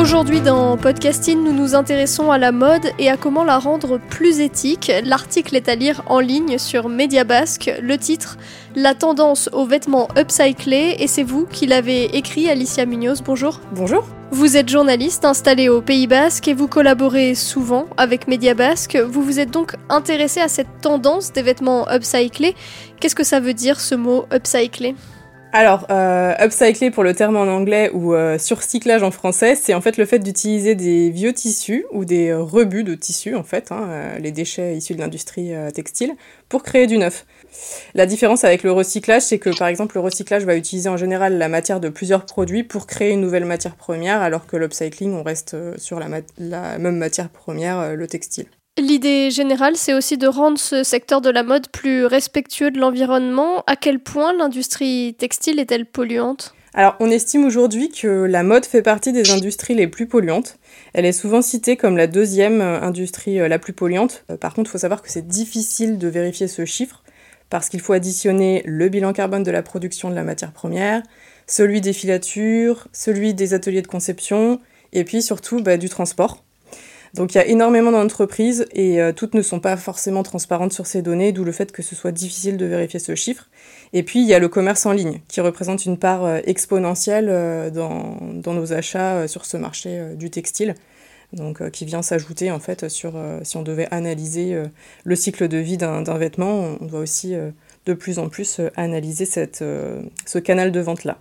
Aujourd'hui dans Podcasting, nous nous intéressons à la mode et à comment la rendre plus éthique. L'article est à lire en ligne sur Mediabasque. Le titre La tendance aux vêtements upcyclés et c'est vous qui l'avez écrit, Alicia Munoz. Bonjour. Bonjour. Vous êtes journaliste installé au Pays Basque et vous collaborez souvent avec Mediabasque. Vous vous êtes donc intéressé à cette tendance des vêtements upcyclés. Qu'est-ce que ça veut dire ce mot upcyclé? Alors, euh, upcycler pour le terme en anglais ou euh, surcyclage en français, c'est en fait le fait d'utiliser des vieux tissus ou des euh, rebuts de tissus, en fait, hein, euh, les déchets issus de l'industrie euh, textile, pour créer du neuf. La différence avec le recyclage, c'est que par exemple le recyclage va utiliser en général la matière de plusieurs produits pour créer une nouvelle matière première, alors que l'upcycling, on reste sur la, même matière première, le textile. L'idée générale, c'est aussi de rendre ce secteur de la mode plus respectueux de l'environnement. À quel point l'industrie textile est-elle polluante? Alors, on estime aujourd'hui que la mode fait partie des industries les plus polluantes. Elle est souvent citée comme la deuxième industrie la plus polluante. Par contre, il faut savoir que c'est difficile de vérifier ce chiffre parce qu'il faut additionner le bilan carbone de la production de la matière première, celui des filatures, celui des ateliers de conception, et puis surtout bah, du transport. Donc il y a énormément d'entreprises et euh, toutes ne sont pas forcément transparentes sur ces données, d'où le fait que ce soit difficile de vérifier ce chiffre. Et puis il y a le commerce en ligne, qui représente une part euh, exponentielle euh, dans, nos achats sur ce marché du textile. Donc, qui vient s'ajouter en fait sur si on devait analyser le cycle de vie d'un vêtement, on doit aussi de plus en plus analyser ce canal de vente là.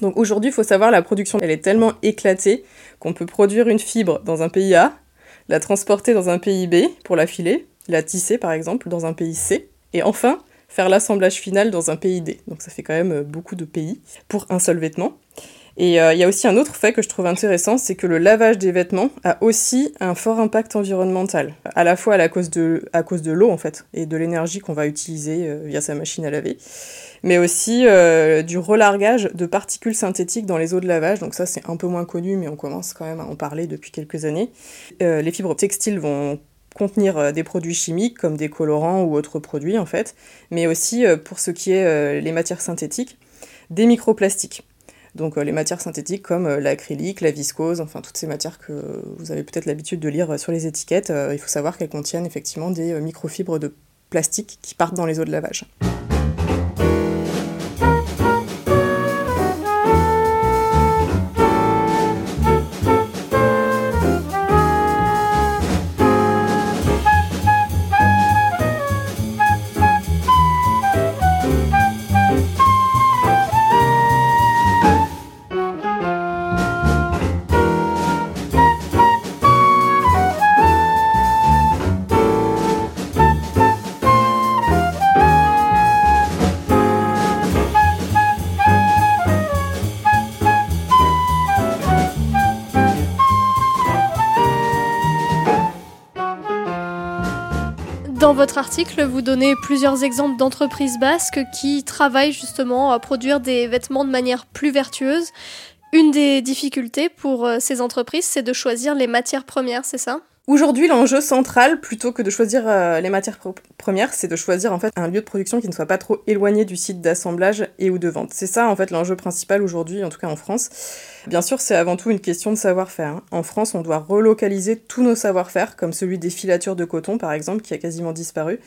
Donc aujourd'hui, il faut savoir la production, elle est tellement éclatée qu'on peut produire une fibre dans un pays A, la transporter dans un pays B pour la filer, la tisser par exemple dans un pays C, et enfin faire l'assemblage final dans un pays D. Donc ça fait quand même beaucoup de pays pour un seul vêtement. Et il euh, y a aussi un autre fait que je trouve intéressant, c'est que le lavage des vêtements a aussi un fort impact environnemental, à la fois à, cause de, l'eau en fait, et de l'énergie qu'on va utiliser euh, via sa machine à laver, mais aussi euh, du relargage de particules synthétiques dans les eaux de lavage. Donc ça c'est un peu moins connu, mais on commence quand même à en parler depuis quelques années. Les fibres textiles vont contenir des produits chimiques comme des colorants ou autres produits en fait, mais aussi pour ce qui est les matières synthétiques, des microplastiques. Donc euh, les matières synthétiques comme euh, l'acrylique, la viscose, enfin toutes ces matières que vous avez peut-être l'habitude de lire sur les étiquettes, euh, il faut savoir qu'elles contiennent effectivement des microfibres de plastique qui partent dans les eaux de lavage. Dans votre article, vous donnez plusieurs exemples d'entreprises basques qui travaillent justement à produire des vêtements de manière plus vertueuse. Une des difficultés pour euh, ces entreprises, c'est de choisir les matières premières, c'est ça? Aujourd'hui, l'enjeu central, plutôt que de choisir euh, les matières premières, c'est de choisir en fait un lieu de production qui ne soit pas trop éloigné du site d'assemblage et ou de vente. C'est ça en fait l'enjeu principal aujourd'hui, en tout cas en France. Bien sûr, c'est avant tout une question de savoir-faire. Hein. En France, on doit relocaliser tous nos savoir-faire, comme celui des filatures de coton par exemple, qui a quasiment disparu.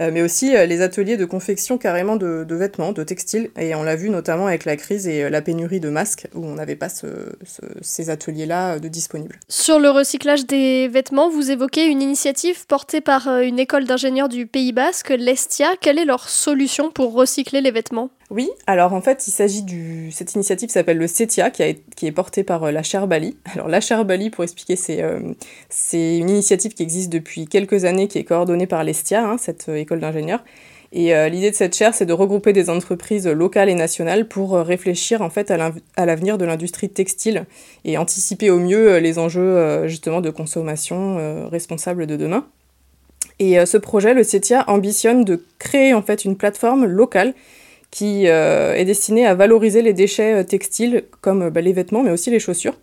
Euh, mais aussi euh, les ateliers de confection carrément de, vêtements, de textiles. Et on l'a vu notamment avec la crise et la pénurie de masques, où on n'avait pas ces ateliers-là de disponibles. Sur le recyclage des vêtements, vous évoquez une initiative portée par une école d'ingénieurs du Pays Basque, l'Estia. Quelle est leur solution pour recycler les vêtements? Oui, alors en fait, il s'agit du. Cette initiative s'appelle le CETIA, qui, est portée par la Chaire Bali. Alors, la Chaire Bali, pour expliquer, c'est une initiative qui existe depuis quelques années, qui est coordonnée par l'Estia, hein, cette école d'ingénieurs. Et euh, l'idée de cette chaire, c'est de regrouper des entreprises locales et nationales pour euh, réfléchir en fait à l'avenir de l'industrie textile et anticiper au mieux euh, les enjeux justement de consommation responsable de demain. Et ce projet, le CETIA, ambitionne de créer en fait une plateforme locale qui est destinée à valoriser les déchets textiles comme bah, les vêtements mais aussi les chaussures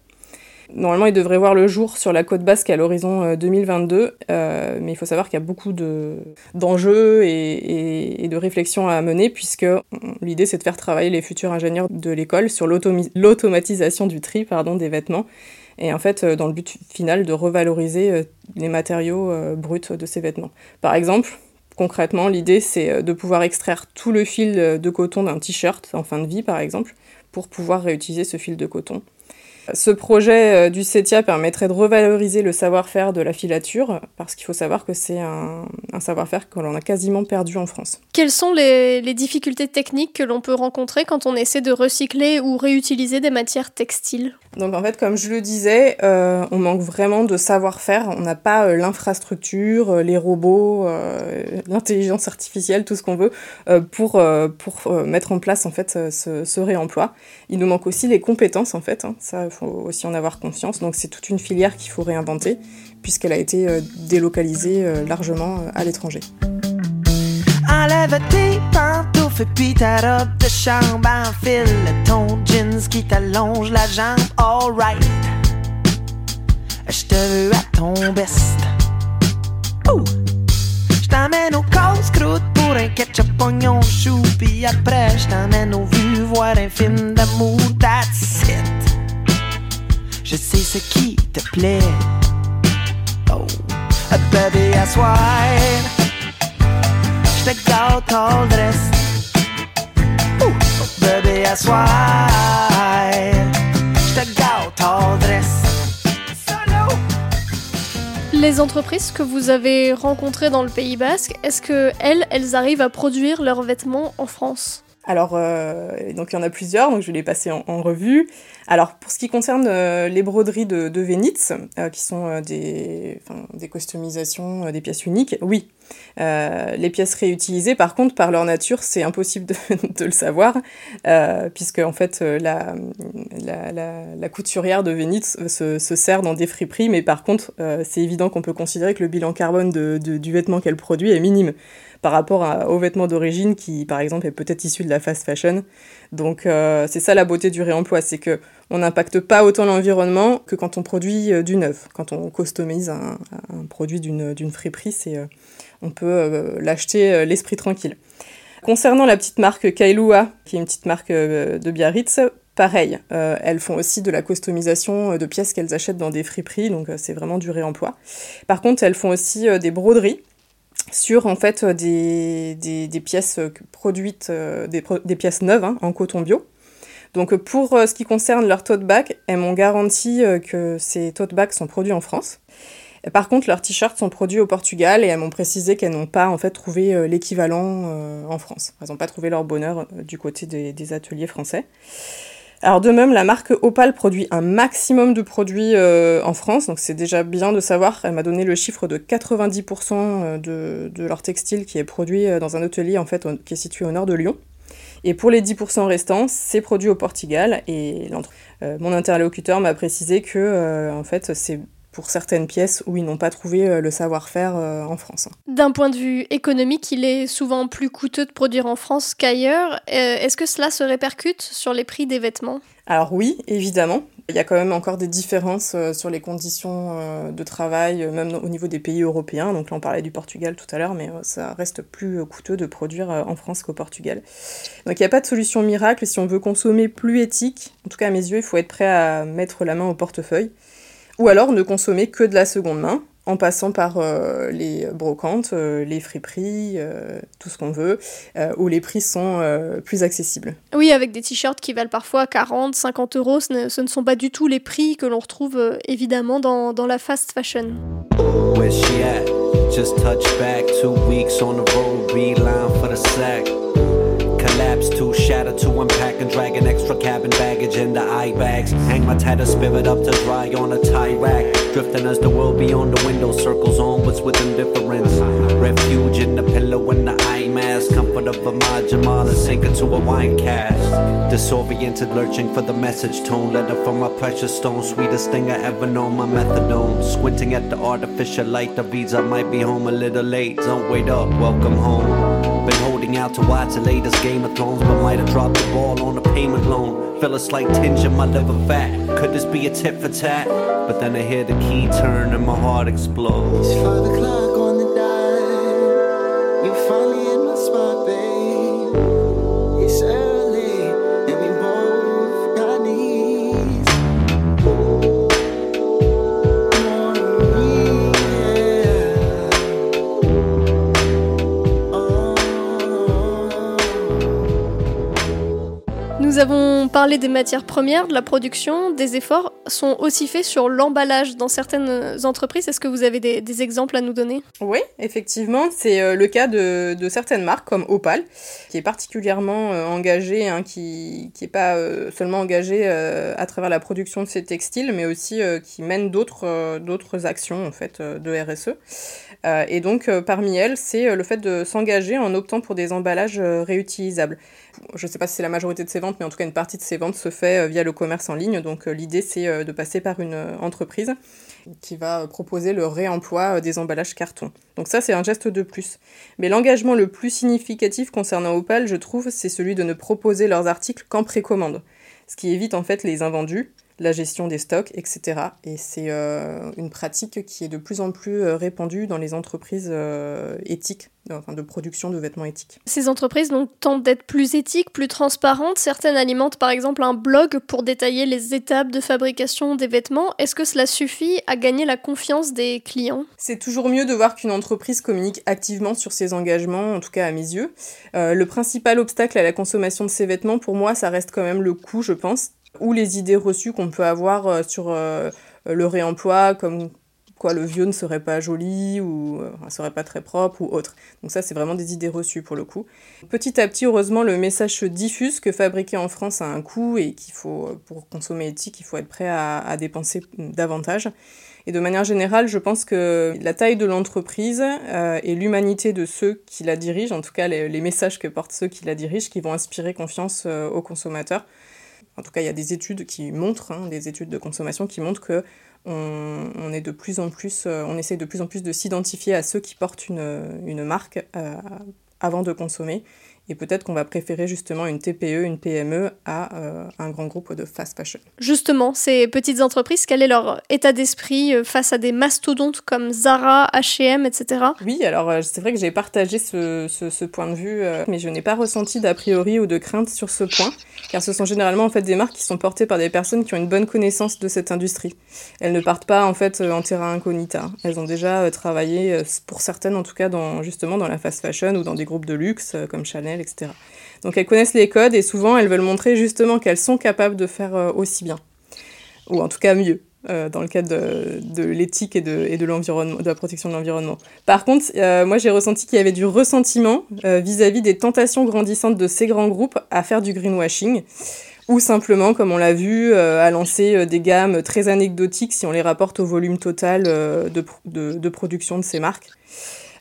Normalement, il devrait voir le jour sur la côte basque à l'horizon 2022, euh, euh, mais il faut savoir qu'il y a beaucoup d'enjeux et, de réflexions à mener, puisque l'idée c'est de faire travailler les futurs ingénieurs de l'école sur l'automatisation du tri des vêtements, et en fait, euh, dans le but final de revaloriser les matériaux bruts de ces vêtements. Par exemple, concrètement, l'idée c'est de pouvoir extraire tout le fil de coton d'un t-shirt en fin de vie, par exemple, pour pouvoir réutiliser ce fil de coton. Ce projet euh, du CETIA permettrait de revaloriser le savoir-faire de la filature, parce qu'il faut savoir que c'est un, savoir-faire que l'on a quasiment perdu en France. Quelles sont les, difficultés techniques que l'on peut rencontrer quand on essaie de recycler ou réutiliser des matières textiles? Donc en fait, comme je le disais, euh, on manque vraiment de savoir-faire. On n'a pas euh, l'infrastructure, les robots, l'intelligence artificielle, tout ce qu'on veut, pour, pour mettre en place en fait ce, réemploi. Il nous manque aussi les compétences en fait. Hein. Ça, faut aussi en avoir conscience. Donc c'est toute une filière qu'il faut réinventer, puisqu'elle a été euh, délocalisée euh, largement euh, à l'étranger. Enlève tes pantoufles puis ta robe de chambre Enfile ton jeans qui t'allonge la jambe. Alright Je te veux à ton best. Je t'emmène au casse-croûte pour un ketchup oignon chou Puis après je t'emmène au vues voir un film d'amour. That's it je sais ce qui te plaît. Oh, baby, I swear. Je te gâte all. Oh, baby, I swear. Je te gâte all dress. Les entreprises que vous avez rencontrées dans le Pays Basque, est-ce que elles, elles arrivent à produire leurs vêtements en France? Alors, euh, donc il y en a plusieurs, donc je vais les passer en, revue. Alors, pour ce qui concerne euh, les broderies de, de euh, qui sont des customisations, des pièces uniques, oui. Les pièces réutilisées, par contre, par leur nature, c'est impossible de, le savoir, puisque en fait, la, la, couturière de Vénitz se, se, sert dans des friperies, mais par contre, c'est évident qu'on peut considérer que le bilan carbone du vêtement qu'elle produit est minime par rapport à, aux vêtements d'origine qui, par exemple, est peut-être issu de la fast fashion. Donc euh, c'est ça la beauté du réemploi, c'est que on n'impacte pas autant l'environnement que quand on produit euh, du neuf. Quand on customise un, produit d'une friperie, c'est euh, on peut l'acheter l'esprit tranquille. Concernant la petite marque Kailua, qui est une petite marque de Biarritz, pareil, elles font aussi de la customisation de pièces qu'elles achètent dans des friperies, donc c'est vraiment du réemploi. Par contre, elles font aussi des broderies sur en fait des, des, pièces produites, euh, des, pièces neuves hein, en coton bio. Donc pour euh, ce qui concerne leurs tote bags, elles m'ont garanti euh, que ces tote bags sont produits en France. Par contre, leurs t-shirts sont produits au Portugal et elles m'ont précisé qu'elles n'ont pas en fait trouvé l'équivalent en France. Elles n'ont pas trouvé leur bonheur du côté des, ateliers français. Alors de même, la marque Opal produit un maximum de produits euh, en France, donc c'est déjà bien de savoir. Elle m'a donné le chiffre de 90% euh, de, leur textile qui est produit euh, dans un atelier en fait qui est situé au nord de Lyon. Et pour les 10% restants, c'est produit au Portugal. Et mon interlocuteur m'a précisé que en fait c'est pour certaines pièces où ils n'ont pas trouvé euh, le savoir-faire euh, en France. D'un point de vue économique, il est souvent plus coûteux de produire en France qu'ailleurs. Euh, est-ce que cela se répercute sur les prix des vêtements? Alors oui, évidemment. Il y a quand même encore des différences sur les conditions de travail, même au niveau des pays européens. Donc là, on parlait du Portugal tout à l'heure, mais ça reste plus coûteux de produire en France qu'au Portugal. Donc il n'y a pas de solution miracle. Si on veut consommer plus éthique, en tout cas à mes yeux, il faut être prêt à mettre la main au portefeuille ou alors ne consommer que de la seconde main. en passant par euh, les brocantes, euh, les friperies, euh, tout ce qu'on veut, où les prix sont plus accessibles. Oui, avec des t-shirts qui valent parfois 40, 50 euros, ce ne, ce ne sont pas du tout les prix que l'on retrouve évidemment dans, dans la fast fashion. Where's she at? Just touch back, two weeks on the road, beeline for the sack. Shatter to unpack and drag an extra cabin baggage into eye bags. Hang my tattered spirit up to dry on a tie rack. Drifting as the world beyond the window circles onwards with indifference. Refuge in the pillow and the eye mask. Comfort of a Majama and sink into a wine cast. Disoriented, lurching for the message tone. Letter from my precious stone, sweetest thing I ever known. My methadone. Squinting at the artificial light that reads I might be home a little late. Don't wait up, welcome home. Been out to watch the latest Game of Thrones, but might have dropped the ball on a payment loan. Feel a slight tinge in my liver fat. Could this be a tit for tat? But then I hear the key turn and my heart explodes. It's five o'clock on the dime. You finally avons parlé des matières premières, de la production, des efforts sont aussi faits sur l'emballage dans certaines entreprises. Est-ce que vous avez des, exemples à nous donner? Oui, effectivement, c'est euh, le cas de, certaines marques comme Opal, qui est particulièrement euh, engagée, hein, qui n'est pas euh, seulement engagée à travers la production de ses textiles, mais aussi qui mène d'autres d'autres actions en fait de RSE. Et donc parmi elles, c'est le fait de s'engager en optant pour des emballages réutilisables. Je ne sais pas si c'est la majorité de ses ventes, mais en tout cas une partie de ses ventes se fait euh, via le commerce en ligne. Donc euh, l'idée c'est euh, de passer par une entreprise qui va proposer le réemploi des emballages carton. Donc ça c'est un geste de plus. Mais l'engagement le plus significatif concernant Opal, je trouve, c'est celui de ne proposer leurs articles qu'en précommande. Ce qui évite en fait les invendus, la gestion des stocks, etc. Et c'est euh, une pratique qui est de plus en plus euh, répandue dans les entreprises euh, éthiques, enfin de production de vêtements éthiques. Ces entreprises donc, tentent d'être plus éthiques, plus transparentes. Certaines alimentent par exemple un blog pour détailler les étapes de fabrication des vêtements. Est-ce que cela suffit à gagner la confiance des clients? C'est toujours mieux de voir qu'une entreprise communique activement sur ses engagements, en tout cas à mes yeux. Euh, le principal obstacle à la consommation de ces vêtements, pour moi, ça reste quand même le coût, je pense, ou les idées reçues qu'on peut avoir euh, sur euh, le réemploi, comme quoi le vieux ne serait pas joli ou euh, serait pas très propre ou autre. Donc ça, c'est vraiment des idées reçues pour le coup. Petit à petit, heureusement, le message se diffuse que fabriquer en France a un coût et qu'il faut, pour consommer éthique, il faut être prêt à, dépenser davantage. Et de manière générale, je pense que la taille de l'entreprise et l'humanité de ceux qui la dirigent, en tout cas les, messages que portent ceux qui la dirigent, qui vont inspirer confiance aux consommateurs. En tout cas, il y a des études qui montrent, hein, des études de consommation qui montrent que on, de plus en plus, euh, essaie de plus en plus de s'identifier à ceux qui portent une, une marque euh, avant de consommer. Et peut-être qu'on va préférer justement une TPE, une PME à euh, un grand groupe de fast fashion. Justement, ces petites entreprises, quel est leur état d'esprit face à des mastodontes comme Zara, H&M, etc. Oui, alors c'est vrai que j'ai partagé ce, ce, ce, point de vue, euh, mais je n'ai pas ressenti d'a priori ou de crainte sur ce point, car ce sont généralement en fait des marques qui sont portées par des personnes qui ont une bonne connaissance de cette industrie. Elles ne partent pas en fait en terrain incognita. Elles ont déjà euh, travaillé, pour certaines en tout cas, dans, justement dans la fast fashion ou dans des groupes de luxe comme Chanel, Donc elles connaissent les codes et souvent elles veulent montrer justement qu'elles sont capables de faire euh, aussi bien, ou en tout cas mieux. Euh, dans le cadre de, l'éthique et de, la protection de l'environnement. Par contre, euh, moi j'ai ressenti qu'il y avait du ressentiment vis-à-vis -vis des tentations grandissantes de ces grands groupes à faire du greenwashing, ou simplement, comme on l'a vu, à lancer des gammes très anecdotiques si on les rapporte au volume total de production de ces marques.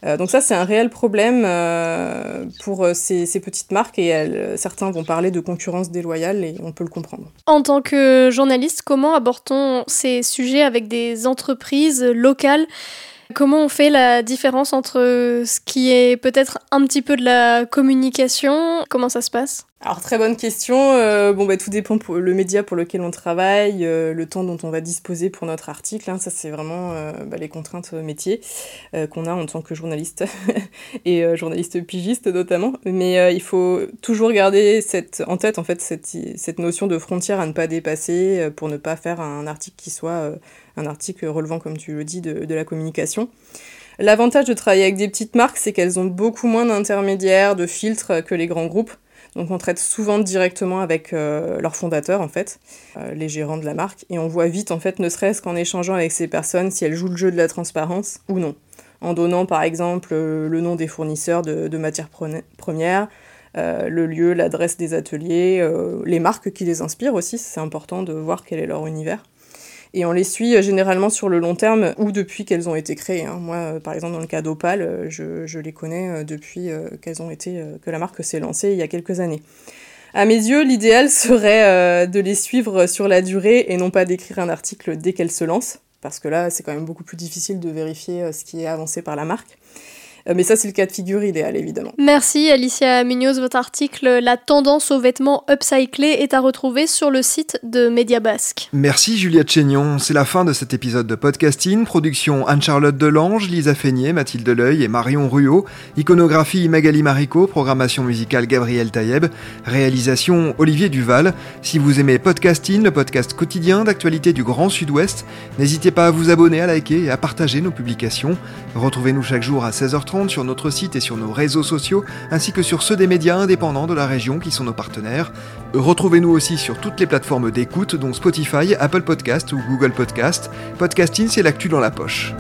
Euh, donc ça, c'est un réel problème euh, pour euh, ces, petites marques et certains vont parler de concurrence déloyale et on peut le comprendre. En tant que journaliste, comment aborde-t-on ces sujets avec des entreprises locales? Comment on fait la différence entre ce qui est peut-être un petit peu de la communication? Comment ça se passe? Alors très bonne question. Euh, bon bah tout dépend pour le média pour lequel on travaille, euh, le temps dont on va disposer pour notre article. Hein, ça c'est vraiment euh, bah, les contraintes métiers qu'on a en tant que journaliste et journaliste pigiste notamment. Mais il faut toujours garder cette en tête en fait cette cette notion de frontière à ne pas dépasser pour ne pas faire un article qui soit un article relevant, comme tu le dis, de, de la communication. L'avantage de travailler avec des petites marques, c'est qu'elles ont beaucoup moins d'intermédiaires, de filtres que les grands groupes. Donc on traite souvent directement avec euh, leurs fondateurs en fait, euh, les gérants de la marque, et on voit vite en fait, ne serait-ce qu'en échangeant avec ces personnes, si elles jouent le jeu de la transparence ou non. En donnant par exemple euh, le nom des fournisseurs de, matières premières, le lieu, l'adresse des ateliers, les marques qui les inspirent aussi, c'est important de voir quel est leur univers. Et on les suit euh, généralement sur le long terme ou depuis qu'elles ont été créées. hein. Moi, euh, par exemple, dans le cas d'Opal, euh, je, je les connais depuis qu'elles ont été, que la marque s'est lancée il y a quelques années. À mes yeux, l'idéal serait de les suivre sur la durée et non pas d'écrire un article dès qu'elles se lancent, parce que là, c'est quand même beaucoup plus difficile de vérifier ce qui est avancé par la marque. Euh, mais ça, c'est le cas de figure idéal, évidemment. Merci Alicia Munoz, votre article La tendance aux vêtements upcyclés est à retrouver sur le site de Média Basque. Merci Juliette Chénion, c'est la fin de cet épisode de podcasting. Production Anne-Charlotte Delange, Lisa Feignet, Mathilde Leuil et Marion Ruot. Iconographie Magali Marico, programmation musicale Gabriel Taïeb. Réalisation Olivier Duval. Si vous aimez podcasting, le podcast quotidien d'actualité du Grand Sud-Ouest, n'hésitez pas à vous abonner, à liker et à partager nos publications. Retrouvez-nous chaque jour à 16h30 sur notre site et sur nos réseaux sociaux, ainsi que sur ceux des médias indépendants de la région qui sont nos partenaires. Retrouvez-nous aussi sur toutes les plateformes d'écoute, dont Spotify, Apple Podcast ou Google Podcast. Podcasting, c'est l'actu dans la poche.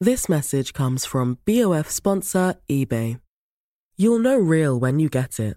This message comes from BOF sponsor eBay. You'll know real when you get it.